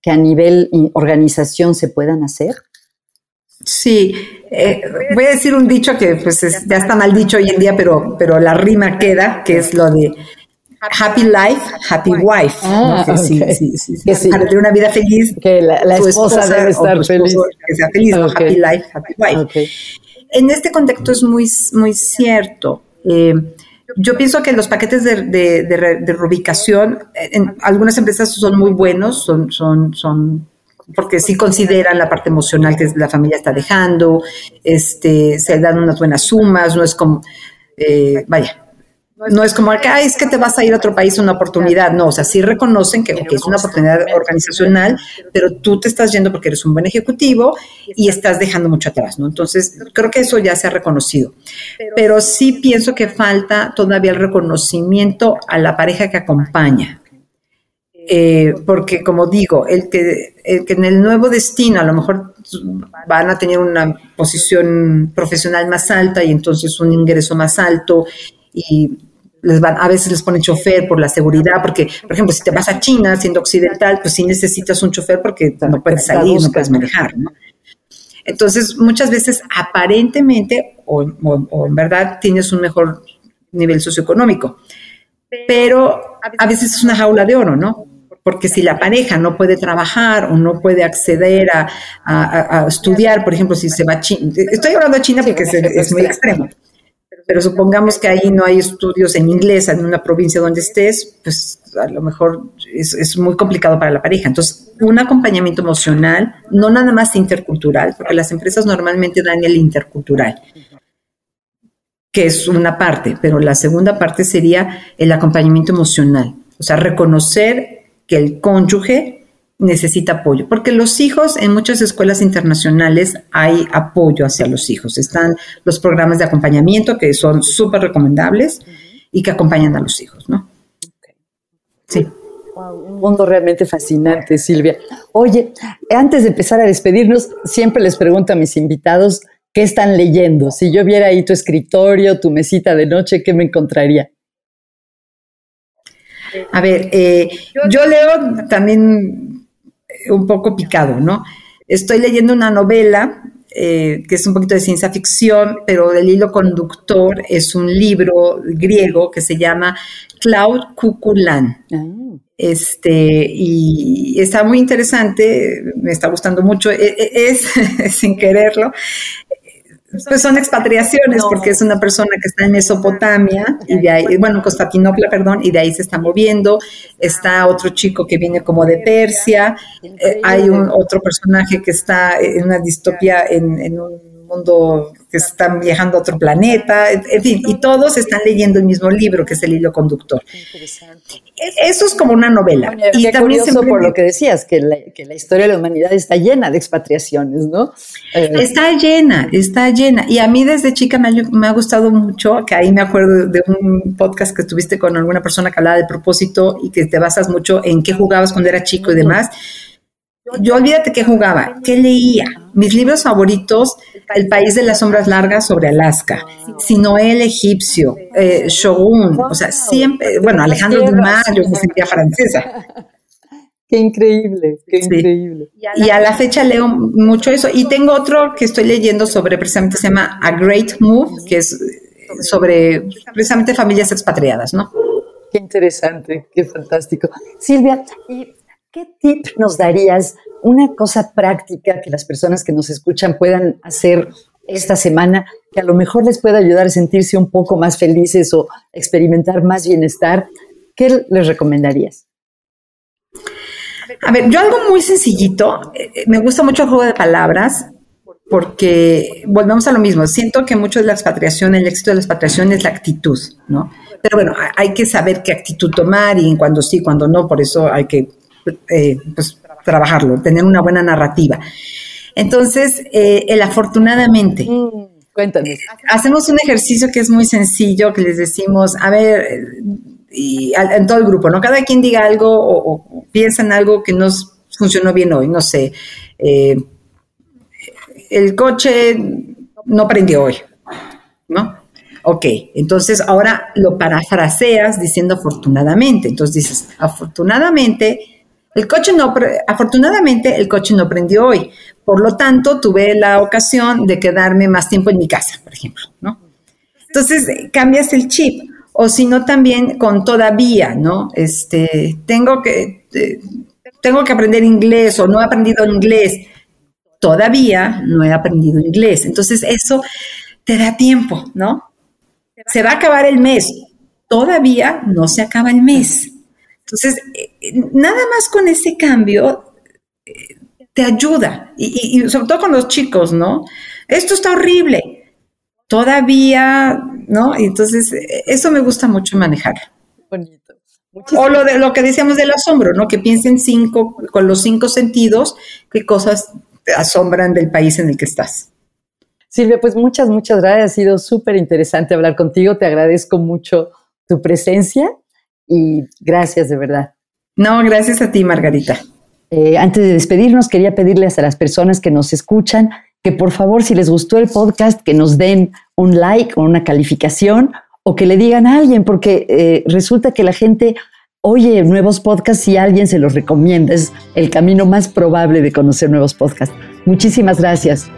que a nivel organización se puedan hacer? Sí, eh, voy a decir un dicho que pues ya está mal dicho hoy en día, pero, pero la rima queda, que es lo de happy life, happy wife. Ah, sí, sí, sí, Para tener una vida feliz. Que la, esposa, debe estar feliz. Que sea feliz, happy life, happy wife. En este contexto es muy, muy cierto. Eh, yo pienso que los paquetes de, de, de, reubicación, en algunas empresas son muy buenos, son, son, son porque sí consideran la parte emocional que la familia está dejando, este, se dan unas buenas sumas, no es como, eh, vaya, no es como que, es que te vas a ir a otro país una oportunidad. No, o sea, sí reconocen que, es una oportunidad organizacional, pero tú te estás yendo porque eres un buen ejecutivo y estás dejando mucho atrás, ¿no? Entonces, creo que eso ya se ha reconocido. Pero sí pienso que falta todavía el reconocimiento a la pareja que acompaña. Eh, porque, como digo, el que, el que en el nuevo destino a lo mejor van a tener una posición profesional más alta y entonces un ingreso más alto y les van, a veces les ponen chofer por la seguridad, porque, por ejemplo, si te vas a China siendo occidental, pues sí necesitas un chofer porque no puedes salir, no puedes manejar, ¿no? Entonces, muchas veces aparentemente, o, en verdad, tienes un mejor nivel socioeconómico, pero a veces es una jaula de oro, ¿no? Porque si la pareja no puede trabajar o no puede acceder a, a, estudiar, por ejemplo, si se va a China, estoy hablando de China porque es muy extremo, pero supongamos que ahí no hay estudios en inglés en una provincia donde estés, pues a lo mejor es, muy complicado para la pareja. Entonces, un acompañamiento emocional, no nada más intercultural, porque las empresas normalmente dan el intercultural, que es una parte, pero la segunda parte sería el acompañamiento emocional, o sea, reconocer que el cónyuge necesita apoyo, porque los hijos en muchas escuelas internacionales hay apoyo hacia los hijos. Están los programas de acompañamiento que son súper recomendables y que acompañan a los hijos, ¿no? Sí. un mundo realmente fascinante, Silvia. Oye, antes de empezar a despedirnos, siempre les pregunto a mis invitados qué están leyendo. Si yo viera ahí tu escritorio, tu mesita de noche, ¿qué me encontraría? A ver, eh, yo leo también un poco picado, ¿no? Estoy leyendo una novela eh, que es un poquito de ciencia ficción, pero el hilo conductor es un libro griego que se llama Cloud Kukulan. Ah. Este, y está muy interesante, me está gustando mucho, e, e, es, sin quererlo, pues son expatriaciones, porque es una persona que está en Mesopotamia, y de ahí, bueno, Constantinopla, perdón, y de ahí se está moviendo. Está otro chico que viene como de Persia. Eh, hay un otro personaje que está en una distopía en un mundo que están viajando a otro planeta, en fin, y todos están leyendo el mismo libro, que es el hilo conductor. Eso es como una novela. y también curioso por lo que decías, que la, historia de la humanidad está llena de expatriaciones, ¿no? Eh, está llena, está llena. Y a mí desde chica me ha, me ha, gustado mucho, que ahí me acuerdo de un podcast que tuviste con alguna persona que hablaba de propósito y que te basas mucho en qué jugabas cuando era chico y demás. Yo olvídate qué jugaba, qué leía. Mis libros favoritos, El país de las sombras largas sobre Alaska, Sinoé el egipcio, eh, Shogun, o sea, siempre, bueno, Alejandro Dumas, yo me sentía francesa. Qué increíble, qué increíble. Y a la fecha leo mucho eso. Y tengo otro que estoy leyendo sobre, precisamente se llama A Great Move, que es sobre precisamente familias expatriadas, ¿no? Qué interesante, qué fantástico. Silvia, y ¿Qué tip nos darías? Una cosa práctica que las personas que nos escuchan puedan hacer esta semana, que a lo mejor les pueda ayudar a sentirse un poco más felices o experimentar más bienestar. ¿Qué les recomendarías? A ver, yo algo muy sencillito, eh, me gusta mucho el juego de palabras, porque volvemos a lo mismo, siento que mucho de la expatriación, el éxito de la expatriación es la actitud, ¿no? Pero bueno, hay que saber qué actitud tomar y cuando sí, cuando no, por eso hay que eh, pues, trabajarlo, tener una buena narrativa. Entonces, eh, el afortunadamente. Mm, cuéntame. Hacemos un ejercicio que es muy sencillo, que les decimos, a ver, y en todo el grupo, ¿no? Cada quien diga algo o, piensa en algo que nos funcionó bien hoy, no sé. Eh, el coche no prendió hoy, ¿no? Ok, entonces ahora lo parafraseas diciendo afortunadamente. Entonces dices, afortunadamente el coche no, afortunadamente el coche no prendió hoy, por lo tanto tuve la ocasión de quedarme más tiempo en mi casa, por ejemplo, ¿no? Entonces cambias el chip, o si no también con todavía, ¿no? Este, tengo que, eh, tengo que aprender inglés o no he aprendido inglés, todavía no he aprendido inglés, entonces eso te da tiempo, ¿no? Se va a acabar el mes, todavía no se acaba el mes. Entonces, eh, nada más con ese cambio eh, te ayuda, y, sobre todo con los chicos, ¿no? Esto está horrible, todavía, ¿no? entonces, eh, eso me gusta mucho manejar. Bonito. O lo, de, lo que decíamos del asombro, ¿no? Que piensen cinco, con los cinco sentidos, qué cosas te asombran del país en el que estás. Silvia, pues muchas, muchas gracias. Ha sido súper interesante hablar contigo. Te agradezco mucho tu presencia y gracias de verdad. No, gracias a ti, Margarita. Eh, antes de despedirnos, quería pedirles a las personas que nos escuchan que por favor, si les gustó el podcast, que nos den un like o una calificación o que le digan a alguien, porque eh, resulta que la gente oye nuevos podcasts y alguien se los recomienda. Es el camino más probable de conocer nuevos podcasts. Muchísimas gracias.